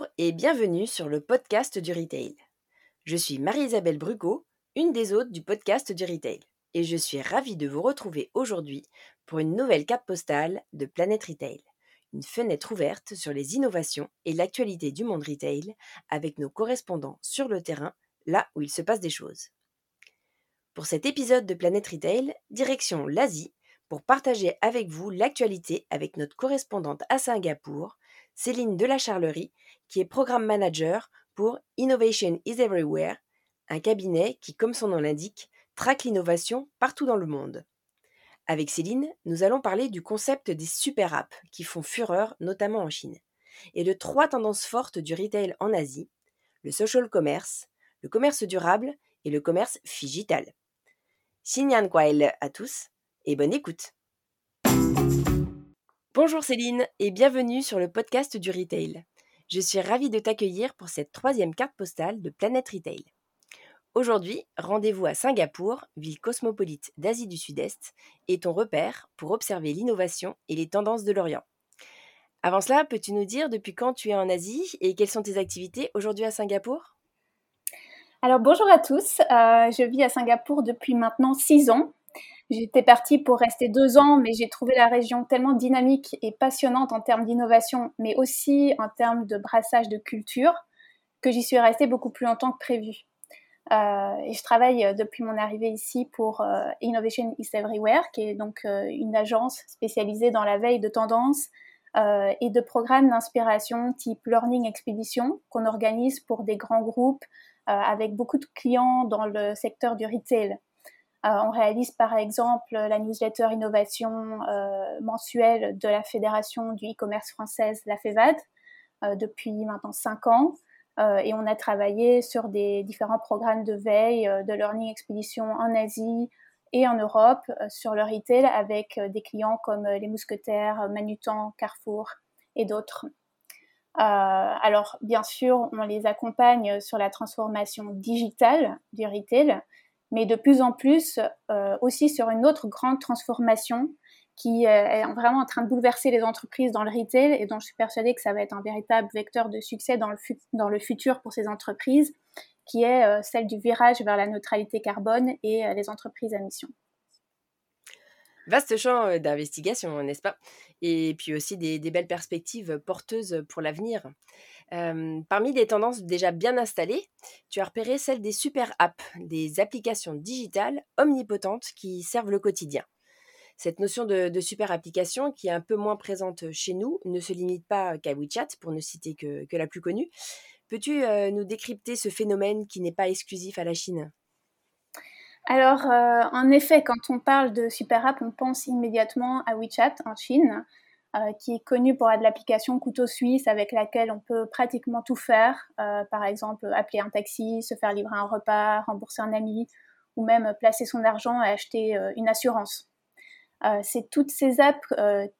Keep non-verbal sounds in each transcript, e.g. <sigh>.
Bonjour et bienvenue sur le podcast du retail. Je suis Marie-Isabelle Brugot, une des hôtes du podcast du retail, et je suis ravie de vous retrouver aujourd'hui pour une nouvelle carte postale de Planète Retail, une fenêtre ouverte sur les innovations et l'actualité du monde retail avec nos correspondants sur le terrain, là où il se passe des choses. Pour cet épisode de Planète Retail, direction l'Asie pour partager avec vous l'actualité avec notre correspondante à Singapour, Céline de la Charlerie, qui est programme manager pour Innovation is Everywhere, un cabinet qui, comme son nom l'indique, traque l'innovation partout dans le monde. Avec Céline, nous allons parler du concept des super apps qui font fureur notamment en Chine, et de trois tendances fortes du retail en Asie, le social commerce, le commerce durable et le commerce digital. Xinyan Kuail à tous et bonne écoute. Bonjour Céline et bienvenue sur le podcast du Retail. Je suis ravie de t'accueillir pour cette troisième carte postale de Planète Retail. Aujourd'hui, rendez-vous à Singapour, ville cosmopolite d'Asie du Sud-Est, et ton repère pour observer l'innovation et les tendances de l'Orient. Avant cela, peux-tu nous dire depuis quand tu es en Asie et quelles sont tes activités aujourd'hui à Singapour? Alors bonjour à tous, euh, je vis à Singapour depuis maintenant six ans J'étais partie pour rester deux ans, mais j'ai trouvé la région tellement dynamique et passionnante en termes d'innovation, mais aussi en termes de brassage de culture, que j'y suis restée beaucoup plus longtemps que prévu. Euh, et je travaille euh, depuis mon arrivée ici pour euh, Innovation is Everywhere, qui est donc une agence spécialisée dans la veille de tendances et de programmes d'inspiration type Learning Expedition qu'on organise pour des grands groupes avec beaucoup de clients dans le secteur du retail. Euh, on réalise par exemple la newsletter innovation euh, mensuelle de la Fédération du e-commerce française, la FEVAD, euh, depuis maintenant cinq ans. et on a travaillé sur des différents programmes de veille, de learning expedition en Asie et en Europe sur le retail avec des clients comme les Mousquetaires, Manutan, Carrefour et d'autres. alors, bien sûr, on les accompagne sur la transformation digitale du retail, mais de plus en plus euh, aussi sur une autre grande transformation qui euh, est vraiment en train de bouleverser les entreprises dans le retail et dont je suis persuadée que ça va être un véritable vecteur de succès dans le, futur pour ces entreprises, qui est euh, celle du virage vers la neutralité carbone et les entreprises à mission. Vaste champ d'investigation, n'est-ce pas? Et puis aussi des, belles perspectives porteuses pour l'avenir parmi les tendances déjà bien installées, tu as repéré celle des super apps, des applications digitales omnipotentes qui servent le quotidien. Cette notion de, super application, qui est un peu moins présente chez nous, ne se limite pas qu'à WeChat, pour ne citer que, la plus connue. Peux-tu nous décrypter ce phénomène qui n'est pas exclusif à la Chine? Alors, en effet, quand on parle de super app, on pense immédiatement à WeChat en Chine. Euh, qui est connue pour être l'application couteau suisse avec laquelle on peut pratiquement tout faire. Euh, par exemple, appeler un taxi, se faire livrer un repas, rembourser un ami ou même placer son argent et acheter euh, une assurance. c'est toutes ces apps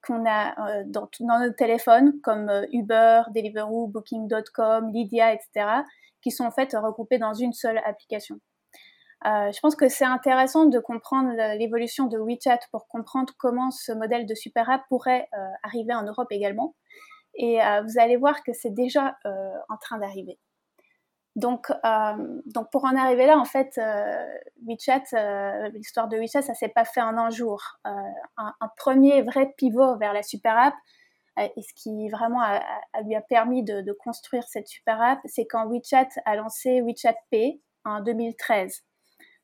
qu'on a dans, dans, nos téléphones comme Uber, Deliveroo, Booking.com, Lydia, etc., qui sont en fait regroupées dans une seule application. Euh, je pense que c'est intéressant de comprendre l'évolution de WeChat pour comprendre comment ce modèle de super app pourrait euh, arriver en Europe également. Et euh, vous allez voir que c'est déjà en train d'arriver. Donc, pour en arriver là, en fait, WeChat, l'histoire de WeChat, ça s'est pas fait en un jour. Un, premier vrai pivot vers la super app, et ce qui vraiment lui a permis de, de construire cette super app, c'est quand WeChat a lancé WeChat Pay en 2013.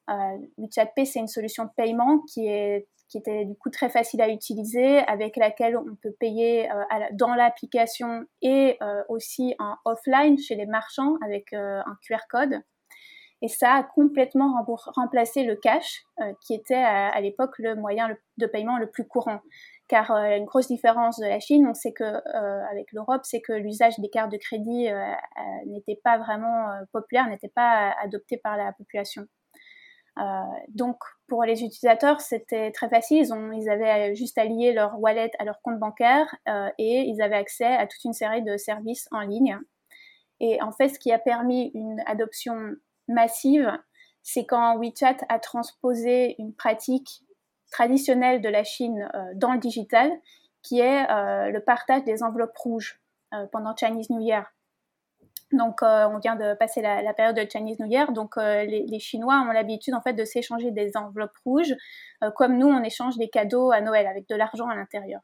Euh, WeChat Pay, c'est une solution de paiement qui est qui était du coup très facile à utiliser, avec laquelle on peut payer euh, dans l'application et euh, aussi en offline chez les marchands avec un QR code. Et ça a complètement remplacé le cash, qui était à, l'époque le moyen de paiement le plus courant. Car une grosse différence de la Chine, on sait que avec l'Europe, c'est que l'usage des cartes de crédit n'était pas vraiment populaire, n'était pas adopté par la population. Euh, donc pour les utilisateurs, c'était très facile. Ils, avaient juste à lier leur wallet à leur compte bancaire euh, et ils avaient accès à toute une série de services en ligne. Et en fait, ce qui a permis une adoption massive, c'est quand WeChat a transposé une pratique traditionnelle de la Chine euh, dans le digital, qui est le partage des enveloppes rouges pendant Chinese New Year. Donc, on vient de passer la, période de Chinese New Year. Donc, les, Chinois ont l'habitude en fait de s'échanger des enveloppes rouges, comme nous, on échange des cadeaux à Noël avec de l'argent à l'intérieur.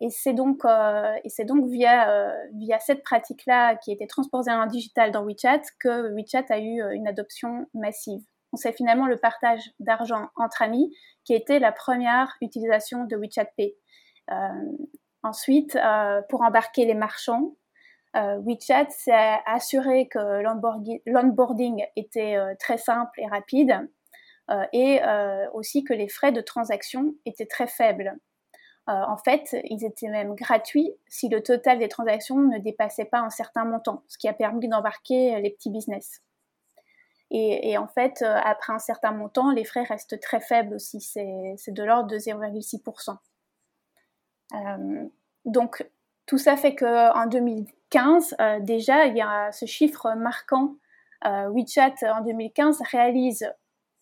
et c'est donc, et c'est donc via, via cette pratique-là qui était transposée en digital dans WeChat que WeChat a eu une adoption massive. C'est finalement le partage d'argent entre amis qui était la première utilisation de WeChat Pay. ensuite, pour embarquer les marchands, euh, WeChat s'est assuré que l'onboarding était euh, très simple et rapide euh, et aussi que les frais de transaction étaient très faibles. en fait, ils étaient même gratuits si le total des transactions ne dépassait pas un certain montant, ce qui a permis d'embarquer les petits business. Et, en fait, après un certain montant, les frais restent très faibles aussi, c'est de l'ordre de 0,6%. donc, tout ça fait qu'en 2015, euh, déjà, il y a ce chiffre marquant. Euh, WeChat en 2015 réalise,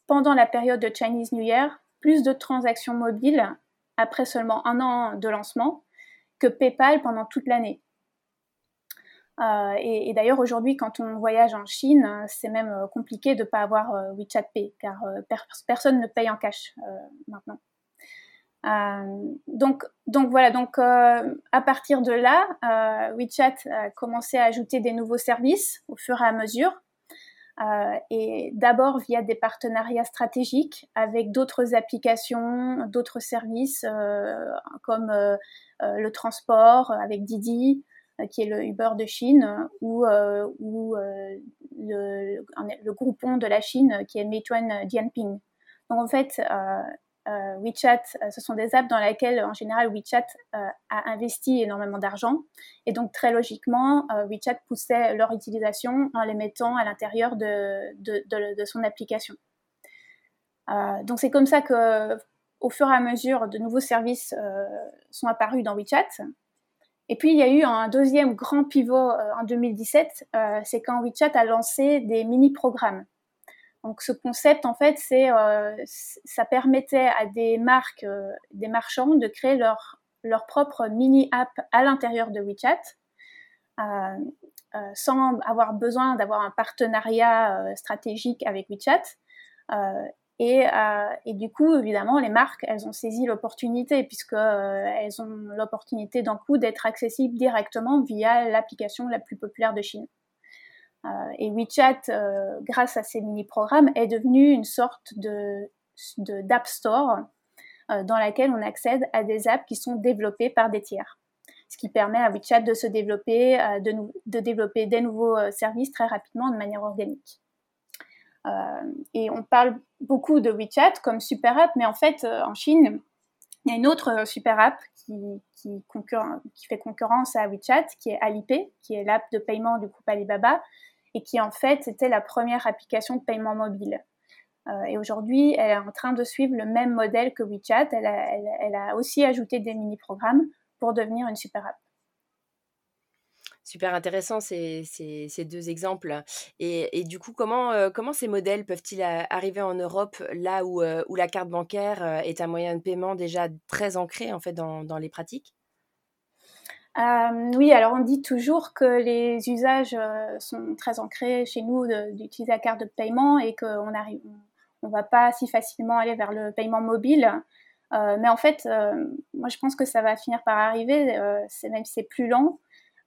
pendant la période de Chinese New Year, plus de transactions mobiles après seulement un an de lancement que PayPal pendant toute l'année. Euh, et, d'ailleurs, aujourd'hui, quand on voyage en Chine, c'est même compliqué de ne pas avoir WeChat Pay, car personne ne paye en cash maintenant. Euh, donc, donc voilà, donc euh, à partir de là, euh, WeChat a commencé à ajouter des nouveaux services au fur et à mesure. et d'abord via des partenariats stratégiques avec d'autres applications, d'autres services comme le transport avec Didi, qui est le Uber de Chine, ou, le, le, groupon de la Chine qui est Meituan Dianping. Donc en fait, WeChat, euh, ce sont des apps dans lesquelles, en général, WeChat euh, a investi énormément d'argent. Et donc, très logiquement, WeChat poussait leur utilisation en les mettant à l'intérieur de, de, son application. donc, c'est comme ça que, au fur et à mesure, de nouveaux services sont apparus dans WeChat. Et puis, il y a eu un deuxième grand pivot en 2017, c'est quand WeChat a lancé des mini-programmes. Donc ce concept, en fait, c'est euh, ça permettait à des marques, euh, des marchands de créer leur, leur propre mini-app à l'intérieur de WeChat, euh, sans avoir besoin d'avoir un partenariat stratégique avec WeChat. Et, et, du coup, évidemment, les marques, elles ont saisi l'opportunité puisque elles ont l'opportunité d'un coup d'être accessibles directement via l'application la plus populaire de Chine. Euh, et WeChat, euh, grâce à ces mini-programmes, est devenu une sorte de d'App Store euh, dans laquelle on accède à des apps qui sont développées par des tiers. Ce qui permet à WeChat de se développer, de, développer des nouveaux services très rapidement de manière organique. et on parle beaucoup de WeChat comme super app, mais en fait, en Chine, il y a une autre super app qui, qui, fait concurrence à WeChat, qui est Alipay, qui est l'app de paiement du groupe Alibaba, et qui en fait était la première application de paiement mobile. Euh, et aujourd'hui, elle est en train de suivre le même modèle que WeChat. Elle a, aussi ajouté des mini-programmes pour devenir une super app. Super intéressant ces, deux exemples. Et, du coup, comment, euh, ces modèles peuvent-ils arriver en Europe là où, euh, la carte bancaire est un moyen de paiement déjà très ancré en fait dans les pratiques? Euh, oui, alors on dit toujours que les usages euh, sont très ancrés chez nous d'utiliser la carte de paiement et qu'on arrive, on va pas si facilement aller vers le paiement mobile. Euh, mais en fait, moi je pense que ça va finir par arriver, même si c'est plus lent.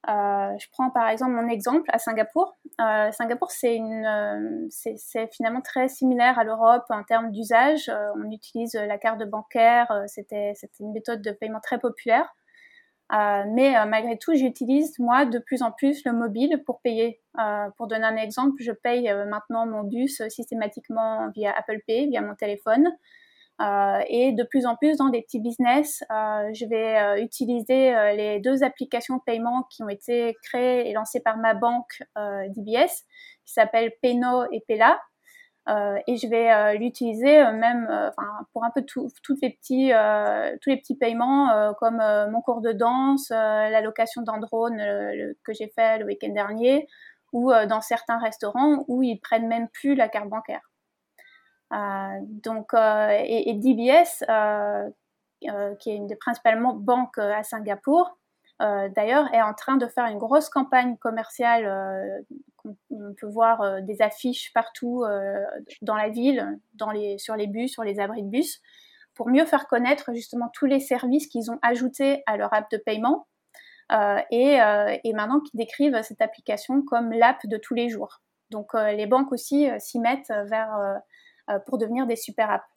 je prends par exemple mon exemple à Singapour. Singapour, c'est finalement très similaire à l'Europe en termes d'usage. on utilise la carte bancaire, c'était une méthode de paiement très populaire. Euh, mais euh, malgré tout, j'utilise moi de plus en plus le mobile pour payer. Euh, pour donner un exemple, je paye maintenant mon bus systématiquement via Apple Pay, via mon téléphone. et de plus en plus dans des petits business, je vais utiliser les deux applications de paiement qui ont été créées et lancées par ma banque DBS, qui s'appellent Peno et Pela. Euh, et je vais euh, l'utiliser euh, même pour un peu tous les petits tous les petits paiements comme mon cours de danse, la location d'un drone que j'ai fait le week-end dernier ou dans certains restaurants où ils prennent même plus la carte bancaire. donc et, et DBS qui est une des principales banques à Singapour d'ailleurs, est en train de faire une grosse campagne commerciale. on peut voir des affiches partout dans la ville, sur les bus, sur les abris de bus, pour mieux faire connaître justement tous les services qu'ils ont ajoutés à leur app de paiement et, maintenant qui décrivent cette application comme l'app de tous les jours. Donc les banques aussi s'y mettent pour devenir des super apps.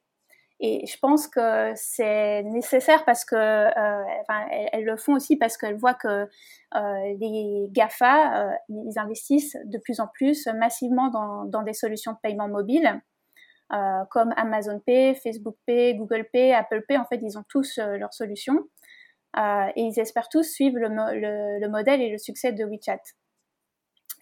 Et je pense que c'est nécessaire parce que, euh, elles, le font aussi parce qu'elles voient que euh, les GAFA, euh, ils investissent de plus en plus massivement dans, dans des solutions de paiement mobile, euh, comme Amazon Pay, Facebook Pay, Google Pay, Apple Pay. En fait, ils ont tous euh, leurs solutions euh, et ils espèrent tous suivre le, le, le modèle et le succès de WeChat.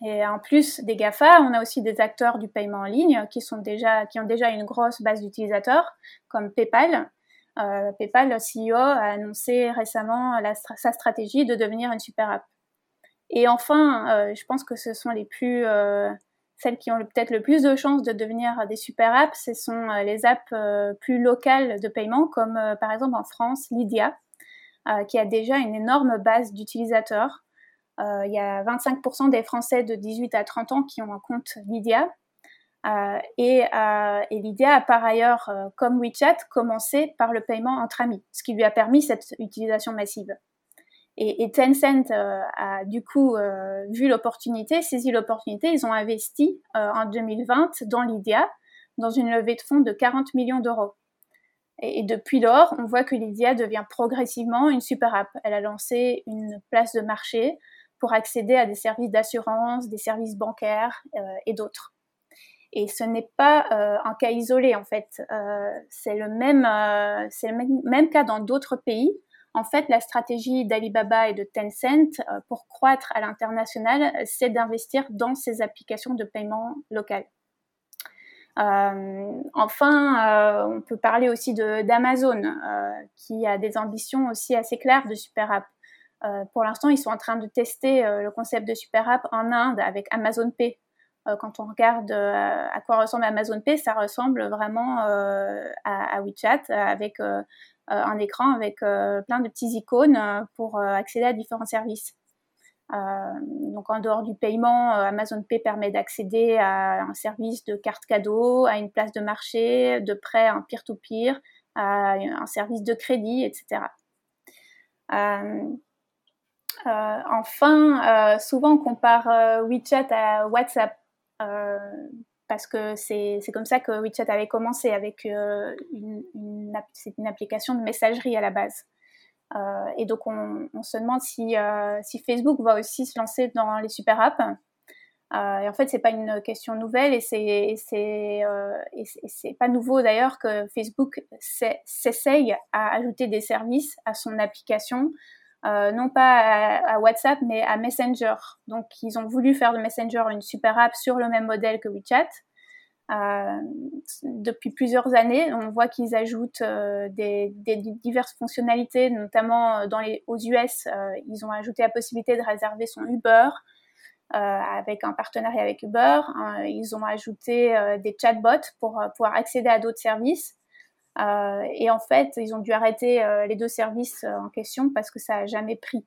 Et en plus des GAFA, on a aussi des acteurs du paiement en ligne qui, sont déjà, qui ont déjà une grosse base d'utilisateurs, comme PayPal. Euh, PayPal, CEO, a annoncé récemment sa stratégie de devenir une super app. Et enfin, euh, je pense que ce sont les plus, euh, celles qui ont peut-être le plus de chances de devenir des super apps, ce sont euh, les apps euh, plus locales de paiement, comme euh, par exemple en France, Lydia, qui a déjà une énorme base d'utilisateurs. Euh, il y a 25% des Français de 18 à 30 ans qui ont un compte Lydia. Euh, et, euh, et, Lydia a par ailleurs, comme WeChat, commencé par le paiement entre amis, ce qui lui a permis cette utilisation massive. Et, et Tencent a du coup vu l'opportunité, saisi l'opportunité, ils ont investi en 2020 dans Lydia, dans une levée de fonds de 40 millions d'euros. Et, depuis lors, on voit que Lydia devient progressivement une super app. Elle a lancé une place de marché pour accéder à des services d'assurance, des services bancaires euh, et d'autres. Et ce n'est pas euh, un cas isolé en fait. Euh, c'est le même, c'est le même, même, cas dans d'autres pays. En fait, la stratégie d'Alibaba et de Tencent pour croître à l'international, c'est d'investir dans ces applications de paiement local. Euh, enfin, on peut parler aussi d'Amazon, qui a des ambitions aussi assez claires de super app. Euh, pour l'instant, ils sont en train de tester euh, le concept de super app en Inde avec Amazon Pay. Euh, quand on regarde à quoi ressemble Amazon Pay, ça ressemble vraiment à, WeChat avec un écran avec plein de petits icônes pour accéder à différents services. Donc en dehors du paiement, Amazon Pay permet d'accéder à un service de carte cadeau, à une place de marché, de prêt en peer-to-peer, -peer, à un service de crédit, etc. Euh, euh, enfin, euh, souvent on compare euh, WeChat à WhatsApp parce que c'est comme ça que WeChat avait commencé avec une, une, application de messagerie à la base. Euh, et donc on, se demande si, euh, si Facebook va aussi se lancer dans les super apps. Euh, et en fait, c'est pas une question nouvelle et c'est c'est pas nouveau d'ailleurs que Facebook s'essaye à ajouter des services à son application euh, non pas à, WhatsApp, mais à Messenger. Donc, ils ont voulu faire de Messenger une super app sur le même modèle que WeChat. Euh, depuis plusieurs années, on voit qu'ils ajoutent euh, des, des, diverses fonctionnalités, notamment dans les, aux US, ils ont ajouté la possibilité de réserver son Uber avec un partenariat avec Uber. ils ont ajouté des chatbots pour pouvoir accéder à d'autres services. Euh, et en fait, ils ont dû arrêter euh, les deux services euh, en question parce que ça a jamais pris.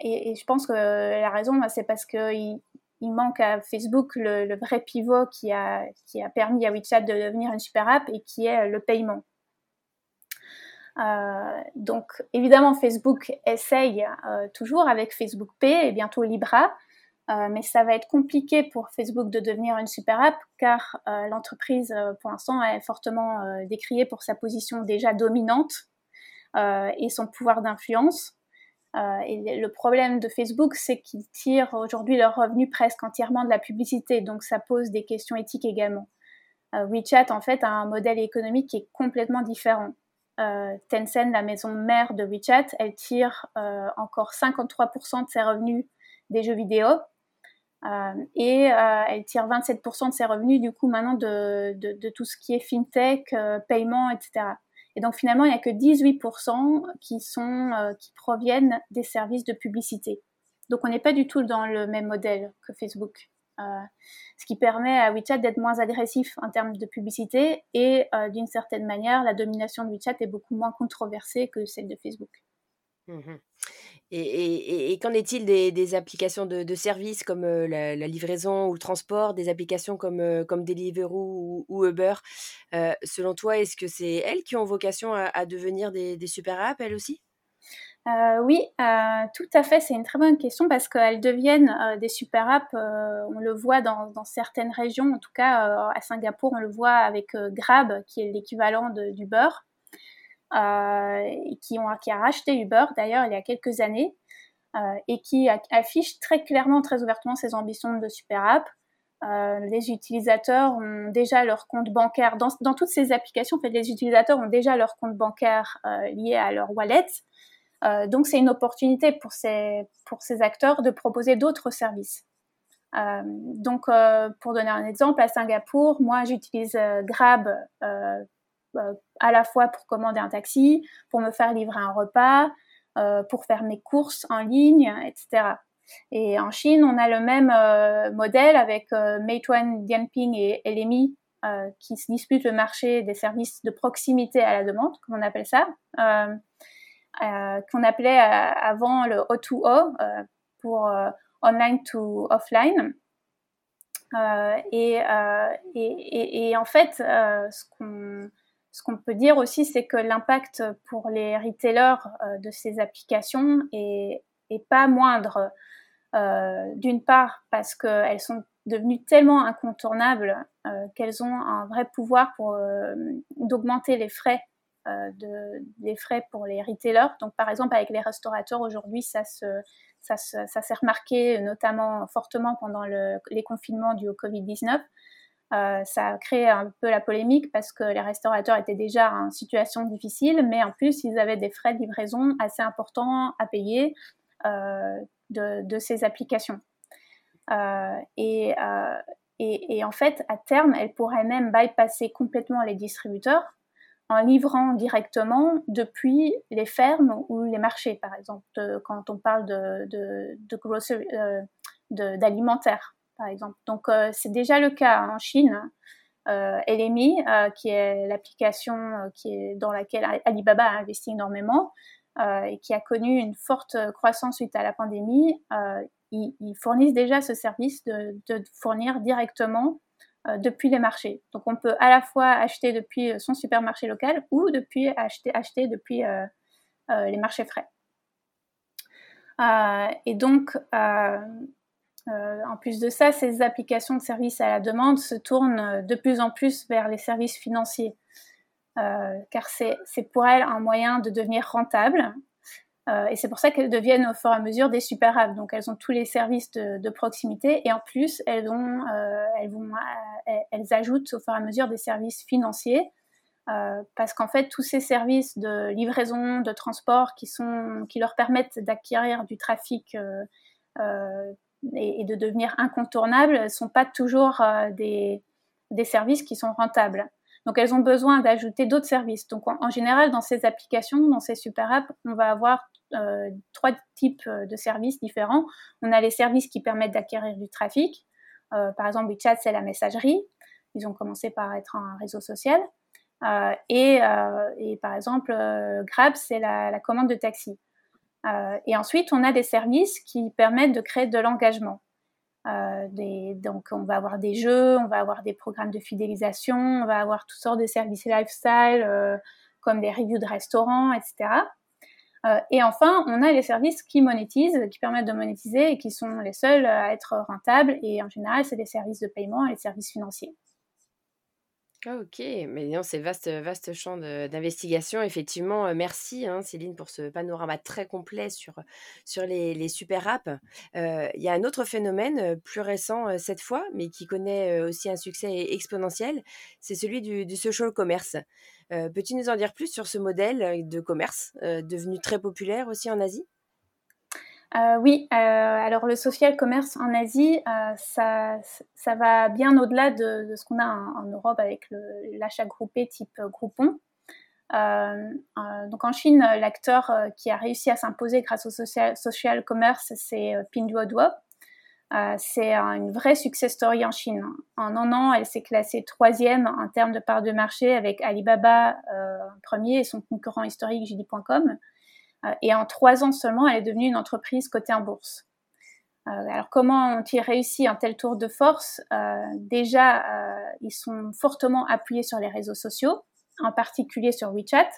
Et, je pense que la raison, c'est parce qu'il il manque à Facebook le, vrai pivot qui a, permis à WeChat de devenir une super app et qui est le paiement. Donc évidemment, Facebook essaye toujours avec Facebook Pay et bientôt Libra euh, mais ça va être compliqué pour Facebook de devenir une super app car euh, l'entreprise, euh, pour l'instant, est fortement décriée pour sa position déjà dominante et son pouvoir d'influence. et le problème de Facebook, c'est qu'ils tirent aujourd'hui leurs revenus presque entièrement de la publicité, donc ça pose des questions éthiques également. WeChat, en fait, a un modèle économique qui est complètement différent. Tencent, la maison mère de WeChat, elle tire encore 53% de ses revenus des jeux vidéo, et euh, elle tire 27% de ses revenus du coup maintenant de, tout ce qui est fintech, euh, paiement, etc. Et donc finalement, il n'y a que 18% qui, sont, euh, qui proviennent des services de publicité. Donc on n'est pas du tout dans le même modèle que Facebook. Euh, ce qui permet à WeChat d'être moins agressif en termes de publicité et d'une certaine manière, la domination de WeChat est beaucoup moins controversée que celle de Facebook. Mmh et, qu'en est-il des, applications de, services comme la, livraison ou le transport, des applications comme, comme Deliveroo ou, Uber? Selon toi, est-ce que c'est elles qui ont vocation à, devenir des, super apps, elles aussi? Oui, tout à fait. C'est une très bonne question parce qu'elles deviennent des super apps. on le voit dans, certaines régions, en tout cas à Singapour, on le voit avec Grab, qui est l'équivalent d'Uber. Euh, qui, a racheté Uber d'ailleurs il y a quelques années euh, et qui affiche très clairement, très ouvertement ses ambitions de super app. Euh, les utilisateurs ont déjà leur compte bancaire dans, toutes ces applications. Les utilisateurs ont déjà leur compte bancaire lié à leur wallet. Donc, c'est une opportunité pour ces, pour ces acteurs de proposer d'autres services. Donc, pour donner un exemple, à Singapour, moi, j'utilise Grab à la fois pour commander un taxi, pour me faire livrer un repas, euh, pour faire mes courses en ligne, etc. Et en Chine, on a le même euh, modèle avec Meituan Dianping et LMI qui se disputent le marché des services de proximité à la demande, comme on appelle ça, qu'on appelait avant le O2O pour online to offline. Et, en fait, ce qu'on ce qu'on peut dire aussi, c'est que l'impact pour les retailers euh, de ces applications est, pas moindre. Euh, d'une part, parce qu'elles sont devenues tellement incontournables euh, qu'elles ont un vrai pouvoir pour d'augmenter les frais de, frais pour les retailers. Donc, par exemple, avec les restaurateurs aujourd'hui, ça se, ça, s'est remarqué notamment fortement pendant les confinements du Covid-19. Euh, ça a créé un peu la polémique parce que les restaurateurs étaient déjà en situation difficile, mais en plus, ils avaient des frais de livraison assez importants à payer euh, de, ces applications. Euh, et, en fait, à terme, elles pourraient même bypasser complètement les distributeurs en livrant directement depuis les fermes ou les marchés, par exemple, quand on parle de d'alimentaire par exemple. Donc, euh, c'est déjà le cas en Chine. Euh, LMI, euh, qui est l'application dans laquelle Alibaba a investi énormément et qui a connu une forte croissance suite à la pandémie, ils, fournissent déjà ce service de, fournir directement depuis les marchés. Donc on peut à la fois acheter depuis son supermarché local ou depuis acheter, acheter depuis les marchés frais. et donc euh, en plus de ça, ces applications de services à la demande se tournent euh, de plus en plus vers les services financiers, euh, car c'est pour elles un moyen de devenir rentable. et c'est pour ça qu'elles deviennent au fur et à mesure des super apps. Donc elles ont tous les services de, proximité et en plus elles, ont, elles, vont, elles, ajoutent au fur et à mesure des services financiers. parce qu'en fait, tous ces services de livraison, de transport qui, sont, qui leur permettent d'acquérir du trafic et, de devenir incontournables ne sont pas toujours euh, des, des, services qui sont rentables. Donc elles ont besoin d'ajouter d'autres services. Donc en, général, dans ces applications, dans ces super apps, on va avoir euh, trois types euh, de services différents. On a les services qui permettent d'acquérir du trafic. par exemple, WeChat, c'est la messagerie. Ils ont commencé par être un réseau social. et, et, par exemple, Grab, c'est la, commande de taxi. Euh, et ensuite, on a des services qui permettent de créer de l'engagement. Euh, donc, on va avoir des jeux, on va avoir des programmes de fidélisation, on va avoir toutes sortes de services lifestyle, euh, comme des reviews de restaurants, etc. et enfin, on a les services qui monétisent, qui permettent de monétiser et qui sont les seuls à être rentables. Et en général, c'est des services de paiement et les services financiers. OK, mais non, c'est vaste, vaste champ d'investigation. Effectivement, merci hein, Céline pour ce panorama très complet sur, sur les, super apps. Il y a un autre phénomène plus récent cette fois, mais qui connaît aussi un succès exponentiel, c'est celui du, social commerce. Peux-tu nous en dire plus sur ce modèle de commerce devenu très populaire aussi en Asie? Euh, oui, euh, alors le social commerce en Asie, euh, ça, ça, va bien au-delà de, ce qu'on a en, Europe avec l'achat groupé type Groupon. donc en Chine, l'acteur qui a réussi à s'imposer grâce au social, social commerce, c'est Pinduoduo. c'est une vraie success story en Chine. En un an, elle s'est classée troisième en termes de part de marché avec Alibaba premier et son concurrent historique JD.com. et en trois ans seulement, elle est devenue une entreprise cotée en bourse. alors comment ont-ils réussi un tel tour de force? Déjà, ils sont fortement appuyés sur les réseaux sociaux, en particulier sur WeChat,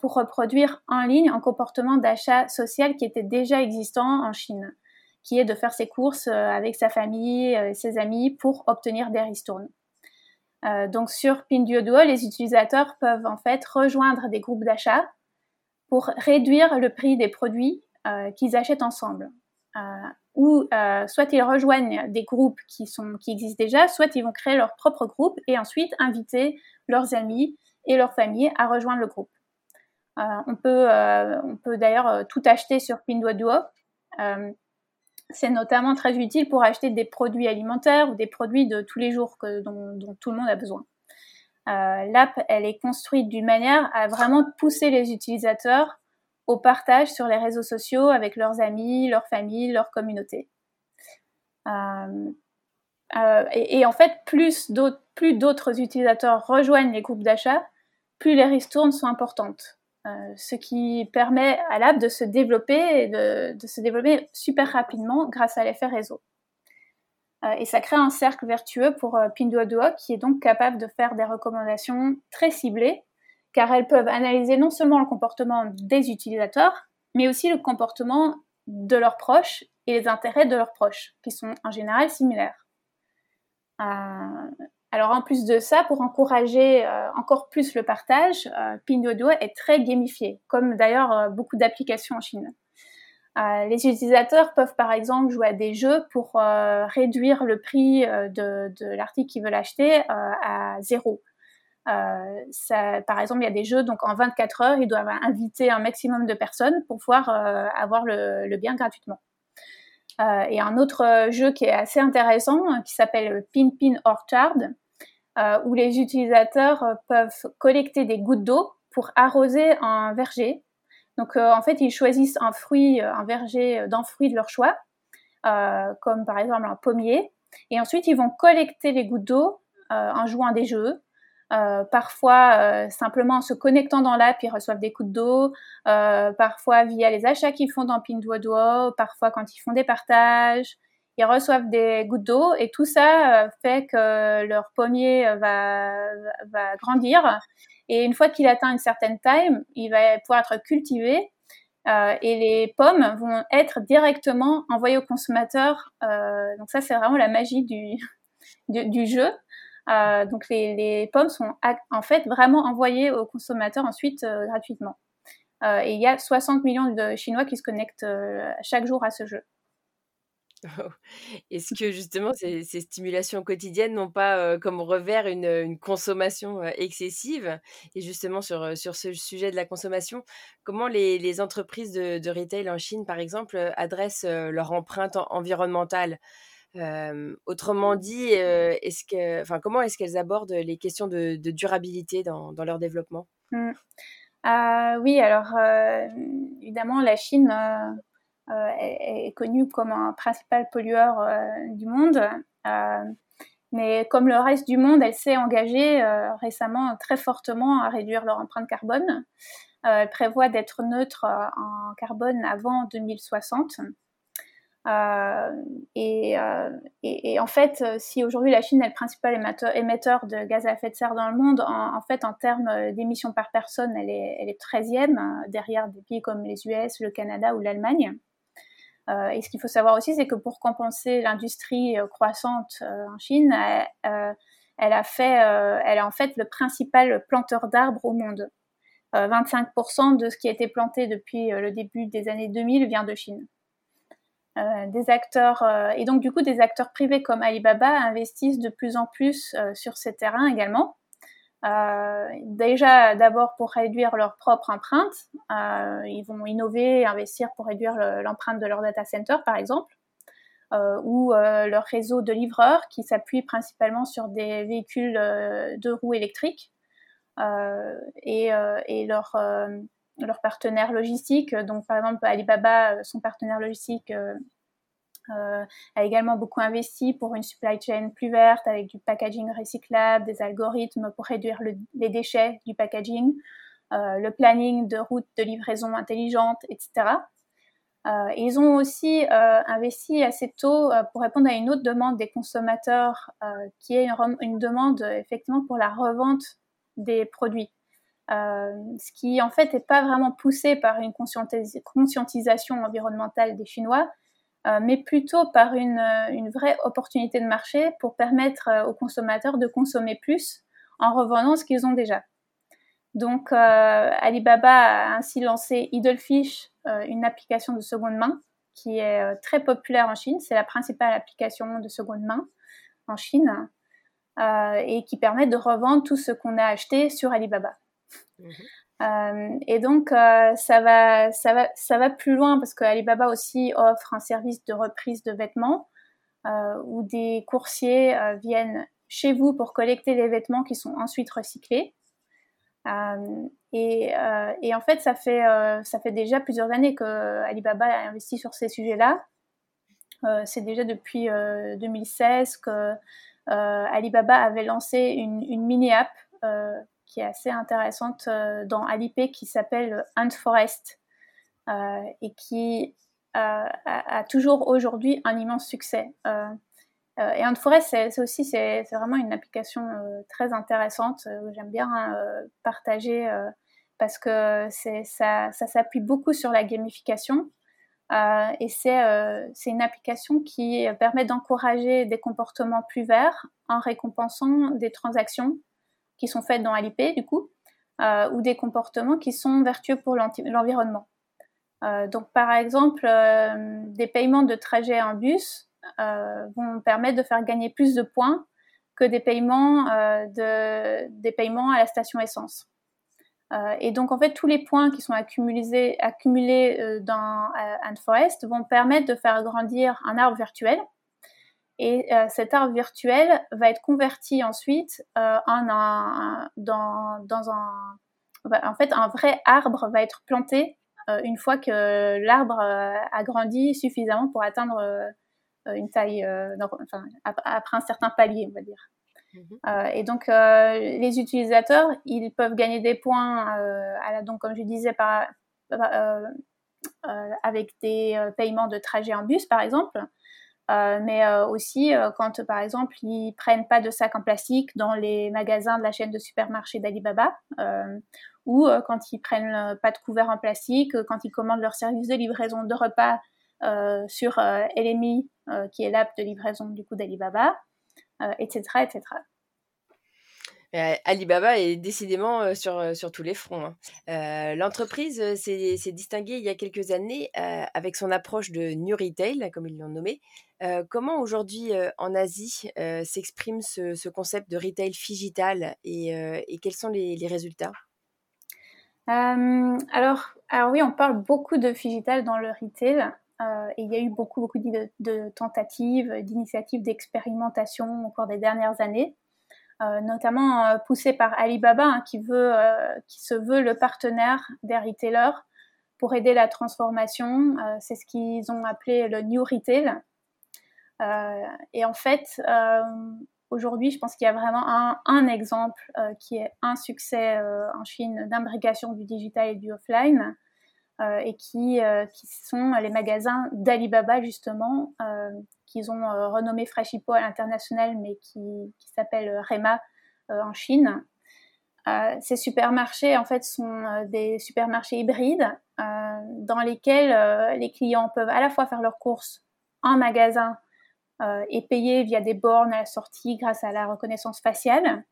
pour reproduire en ligne un comportement d'achat social qui était déjà existant en Chine qui est de faire ses courses euh, avec sa famille ses amis pour obtenir des ristournes. Euh, donc sur Pinduoduo, les utilisateurs peuvent en fait rejoindre des groupes d'achat pour réduire le prix des produits euh, qu'ils achètent ensemble. ou soit ils rejoignent des groupes qui, existent déjà, soit ils vont créer leur propre groupe et ensuite inviter leurs amis et leur famille à rejoindre le groupe. on peut, on peut d'ailleurs tout acheter sur Pinduoduo. C'est notamment très utile pour acheter des produits alimentaires ou des produits de tous les jours dont, tout le monde a besoin. Euh, L'app, elle est construite d'une manière à vraiment pousser les utilisateurs au partage sur les réseaux sociaux avec leurs amis, leur famille, leur communauté. Euh, euh, et, en fait, plus d'autres utilisateurs rejoignent les groupes d'achat, plus les ristournes sont importantes. Euh, ce qui permet à l'app de se développer et de, se développer super rapidement grâce à l'effet réseau. Euh, et ça crée un cercle vertueux pour euh, Pinduoduo qui est donc capable de faire des recommandations très ciblées car elles peuvent analyser non seulement le comportement des utilisateurs, mais aussi le comportement de leurs proches et les intérêts de leurs proches, qui sont en général similaires. Alors en plus de ça, pour encourager euh, encore plus le partage, euh, Pinduoduo est très gamifié, comme d'ailleurs euh, beaucoup d'applications en Chine. Les utilisateurs peuvent par exemple jouer à des jeux pour réduire le prix de, l'article qu'ils veulent acheter à zéro. par exemple, il y a des jeux, donc en 24 heures, ils doivent inviter un maximum de personnes pour pouvoir avoir le, le, bien gratuitement. et un autre jeu qui est assez intéressant, qui s'appelle Pin Pin Orchard, euh, où les utilisateurs euh, peuvent collecter des gouttes d'eau pour arroser un verger. Donc euh, en fait, ils choisissent un fruit, un verger d'un fruit de leur choix, comme par exemple un pommier, et ensuite ils vont collecter les gouttes d'eau en jouant à des jeux. parfois simplement en se connectant dans l'app, ils reçoivent des gouttes d'eau, parfois via les achats qu'ils font dans Pinduoduo, parfois quand ils font des partages, ils reçoivent des gouttes d'eau et tout ça euh, fait que leur pommier euh, va grandir. Et une fois qu'il atteint une certaine taille, il va pouvoir être cultivé euh, et les pommes vont être directement envoyées au consommateur. Euh, donc ça, c'est vraiment la magie du, du, jeu. Euh, donc les, les, pommes sont en fait vraiment envoyées aux consommateurs ensuite gratuitement. et il y a 60 millions de Chinois qui se connectent chaque jour à ce jeu. <laughs> Est-ce que justement ces, stimulations quotidiennes n'ont pas comme revers une, consommation excessive? Et justement sur, sur ce sujet de la consommation, comment les, entreprises de, retail en Chine, par exemple, adressent leur empreinte environnementale? Autrement dit, est-ce que, comment est-ce qu'elles abordent les questions de, durabilité dans, leur développement? Mmh. ah Oui, alors évidemment, la Chine est, est, connue comme un principal pollueur euh, du monde. Euh, mais comme le reste du monde, elle s'est engagée récemment très fortement à réduire leur empreinte carbone. elle prévoit d'être neutre en carbone avant 2060. Euh, et, euh, en fait, si aujourd'hui la Chine est le principal émetteur, de gaz à effet de serre dans le monde, en, en fait, en termes d'émissions par personne, elle est, elle est 13e, derrière des pays comme les US, le Canada ou l'Allemagne. Euh, et ce qu'il faut savoir aussi, c'est que pour compenser l'industrie euh, croissante euh, en Chine, elle, a fait, est en fait le principal planteur d'arbres au monde. 25% de ce qui a été planté depuis le début des années 2000 vient de Chine. des acteurs et donc du coup des acteurs privés comme Alibaba investissent de plus en plus sur ces terrains également. Euh, déjà, d'abord pour réduire leur propre empreinte, euh, ils vont innover investir pour réduire l'empreinte de leur data center, par exemple, euh, ou euh, leur réseau de livreurs qui s'appuie principalement sur des véhicules euh, de roues électriques et, et leur, leur partenaire logistique. Donc, par exemple, Alibaba, son partenaire logistique a également beaucoup investi pour une supply chain plus verte avec du packaging recyclable, des algorithmes pour réduire les déchets du packaging. le planning de routes de livraison intelligente, etc. ils ont aussi investi assez tôt pour répondre à une autre demande des consommateurs, qui est une, demande effectivement pour la revente des produits. ce qui en fait n'est pas vraiment poussé par une conscientisation environnementale des Chinois, euh, mais plutôt par une, euh, une, vraie opportunité de marché pour permettre euh, aux consommateurs de consommer plus en revendant ce qu'ils ont déjà. Donc Alibaba a ainsi lancé Idlefish, une application de seconde main qui est très populaire en Chine. C'est la principale application de seconde main en Chine et qui permet de revendre tout ce qu'on a acheté sur Alibaba. Mhm. Euh, et donc, euh, ça, va, ça, va, ça va plus loin parce que Alibaba aussi offre un service de reprise de vêtements euh, où des coursiers viennent chez vous pour collecter les vêtements qui sont ensuite recyclés. Et, en fait, ça fait, ça fait déjà plusieurs années que Alibaba a investi sur ces sujets-là. C'est déjà depuis 2016 que Alibaba avait lancé une mini-app qui est assez intéressante euh, dans Alipay qui s'appelle Ant Forest euh, et qui euh, a, toujours aujourd'hui un immense succès. et Ant Forest, c'est aussi c'est vraiment une application très intéressante j'aime bien partager parce que ça, ça s'appuie beaucoup sur la gamification. et c'est une application qui permet d'encourager des comportements plus verts en récompensant des transactions qui sont faites dans Alipay, du coup, euh, ou des comportements qui sont vertueux pour l'environnement. Euh, donc, par exemple, euh, des paiements de trajet en bus vont permettre de faire gagner plus de points que des paiements, à la station essence. et donc, en fait, tous les points qui sont accumulés, dans Ant Forest vont permettre de faire grandir un arbre virtuel et euh, cet arbre virtuel va être converti ensuite euh, en un, dans, dans un... En fait, un vrai arbre va être planté euh, une fois que l'arbre a grandi suffisamment pour atteindre une taille, enfin, après un certain palier, on va dire. Mhm. et donc, les utilisateurs, ils peuvent gagner des points, à la, donc, comme je disais, par, avec des paiements de trajet en bus, par exemple. Euh, mais euh, aussi euh, quand, par exemple, ils prennent pas de sacs en plastique dans les magasins de la chaîne de supermarchés d'Alibaba, ou quand ils prennent pas de couverts en plastique, quand ils commandent leur service de livraison de repas sur LMI, qui est l'app de livraison du coup d'Alibaba, etc., etc. Alibaba est décidément sur, sur tous les fronts. Hein. L'entreprise s'est distinguée il y a quelques années avec son approche de New Retail, comme ils l'ont nommé. comment aujourd'hui en Asie s'exprime ce, concept de retail digital et, quels sont les, résultats? Alors, oui, on parle beaucoup de digital dans le retail. et il y a eu beaucoup, beaucoup de, tentatives, d'initiatives, d'expérimentation au cours des dernières années. Euh, notamment euh, poussé par Alibaba, hein, qui, veut, euh, qui se veut le partenaire des retailers pour aider la transformation. c'est ce qu'ils ont appelé le New Retail. et en fait, aujourd'hui, je pense qu'il y a vraiment un, exemple qui est un succès en Chine d'imbrication du digital et du offline. et qui, qui, sont les magasins d'Alibaba justement, qu'ils ont euh, renommé Freshippo à l'international, mais qui, s'appelle euh, Rema euh, en Chine. ces supermarchés, en fait, sont des supermarchés hybrides dans lesquels les clients peuvent à la fois faire leurs courses en magasin et payer via des bornes à la sortie grâce à la reconnaissance faciale.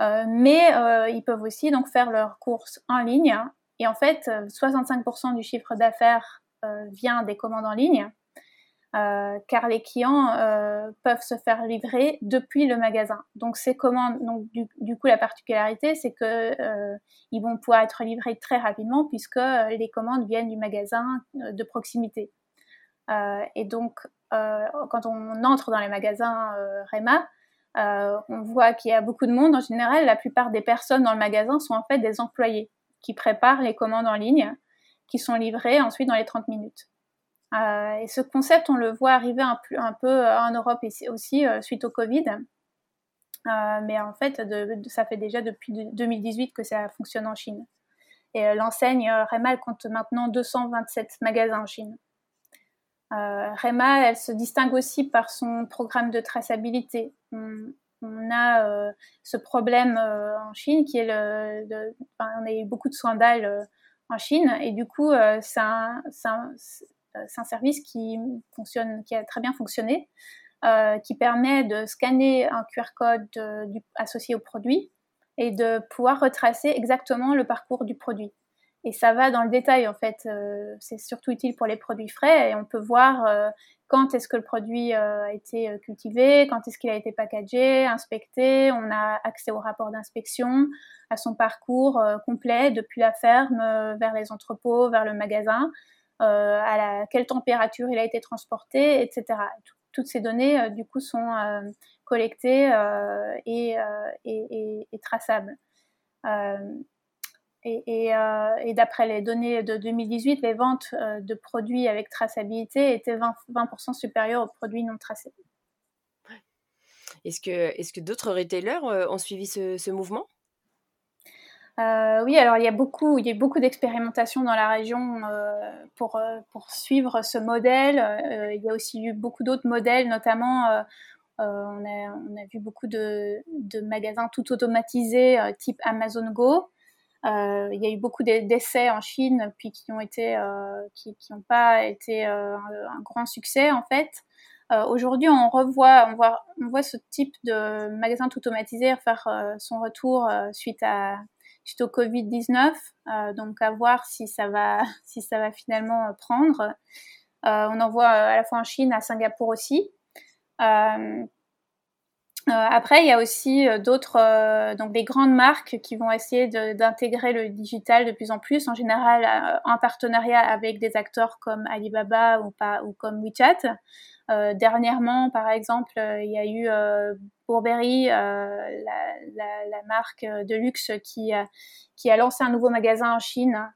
mais ils peuvent aussi donc faire leurs courses en ligne. Et en fait, 65% du chiffre d'affaires vient des commandes en ligne. Euh, car les clients euh, peuvent se faire livrer depuis le magasin. Donc ces commandes, donc du, coup la particularité, c'est que euh, ils vont pouvoir être livrés très rapidement puisque les commandes viennent du magasin de proximité. et donc quand on entre dans les magasins Rema, on voit qu'il y a beaucoup de monde. En général, la plupart des personnes dans le magasin sont en fait des employés qui préparent les commandes en ligne, qui sont livrées ensuite dans les 30 minutes. Euh, et ce concept, on le voit arriver un, peu euh, en Europe aussi euh, suite au Covid. mais en fait, ça fait déjà depuis 2018 que ça fonctionne en Chine. Et l'enseigne Rema compte maintenant 227 magasins en Chine. Rema, elle se distingue aussi par son programme de traçabilité. On, a ce problème en Chine qui est le, on a eu beaucoup de scandales en Chine et du coup c'est un, service qui fonctionne, qui a très bien fonctionné, qui permet de scanner un QR code associé au produit et de pouvoir retracer exactement le parcours du produit. Et ça va dans le détail en fait. Euh, c'est surtout utile pour les produits frais et on peut voir euh, quand est-ce que le produit euh, a été cultivé, quand est-ce qu'il a été packagé, inspecté. On a accès au rapport d'inspection, à son parcours complet depuis la ferme vers les entrepôts, vers le magasin, à la, quelle température il a été transporté, etc. Toutes ces données du coup sont collectées et, et, et, traçables. Euh, et, d'après les données de 2018, les ventes euh, de produits avec traçabilité étaient 20%, 20 supérieures aux produits non tracés. Est-ce que, est que d'autres retailers euh, ont suivi ce, mouvement? Oui, alors il y a beaucoup, beaucoup d'expérimentations dans la région pour, pour suivre ce modèle. il y a aussi eu beaucoup d'autres modèles, notamment on a, vu beaucoup de, magasins tout automatisés type Amazon Go euh, il y a eu beaucoup d'essais en Chine, puis qui euh, n'ont pas été euh, un grand succès en fait. Aujourd'hui, on revoit, on voit, on voit ce type de magasin tout automatisé faire son retour suite à suite au Covid-19. donc à voir si ça va, <laughs> si ça va finalement prendre. on en voit à la fois en Chine, à Singapour aussi. Euh, après, il y a aussi euh, d'autres, euh, donc des grandes marques qui vont essayer d'intégrer le digital de plus en plus, en général en partenariat avec des acteurs comme Alibaba ou, pas, ou comme WeChat. dernièrement, par exemple, il y a eu Burberry, la, la, la, marque de luxe qui, qui a lancé un nouveau magasin en Chine,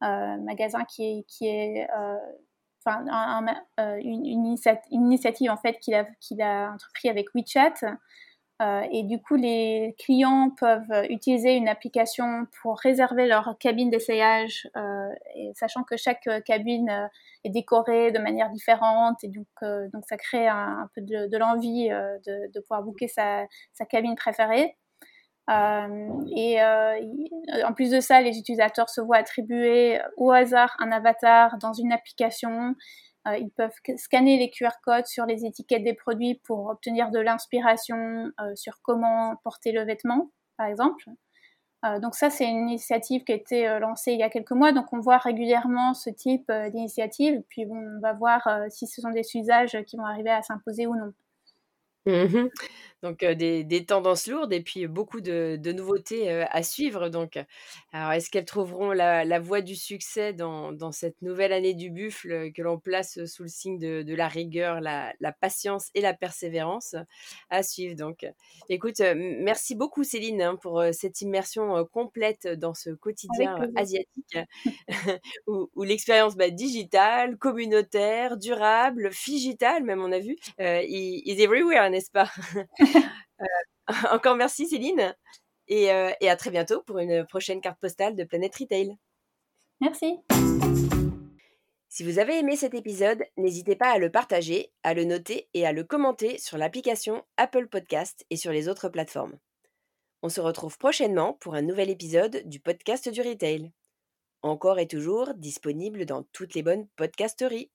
magasin qui qui est euh, une, initiative en fait qu'il a, qu'il a entrepris avec WeChat. Euh, et du coup, les clients peuvent utiliser une application pour réserver leur cabine d'essayage, euh, sachant que chaque cabine est décorée de manière différente, et donc, donc ça crée un, peu de, de l'envie de, de, pouvoir booker sa, sa cabine préférée. Euh, et euh, en plus de ça, les utilisateurs se voient attribuer au hasard un avatar dans une application. Euh, ils peuvent scanner les QR codes sur les étiquettes des produits pour obtenir de l'inspiration sur comment porter le vêtement, par exemple. donc ça, c'est une initiative qui a été lancée il y a quelques mois. Donc on voit régulièrement ce type d'initiative. Puis on va voir si ce sont des usages qui vont arriver à s'imposer ou non. Mmh donc des, tendances lourdes et puis beaucoup de, nouveautés à suivre. Donc, alors est-ce qu'elles trouveront la, voie du succès dans, cette nouvelle année du buffle que l'on place sous le signe de, la rigueur, la, patience et la persévérance à suivre? Donc, écoute, merci beaucoup Céline hein, pour cette immersion complète dans ce quotidien asiatique <laughs> où, l'expérience bah, digitale, communautaire, durable, digitale même on a vu, is everywhere, n'est-ce pas? Euh, <laughs> <laughs> encore merci Céline. Et, euh, et à très bientôt pour une prochaine carte postale de Planète Retail. Merci. Si vous avez aimé cet épisode, n'hésitez pas à le partager, à le noter et à le commenter sur l'application Apple Podcast et sur les autres plateformes. On se retrouve prochainement pour un nouvel épisode du podcast du retail. Encore et toujours disponible dans toutes les bonnes podcasteries.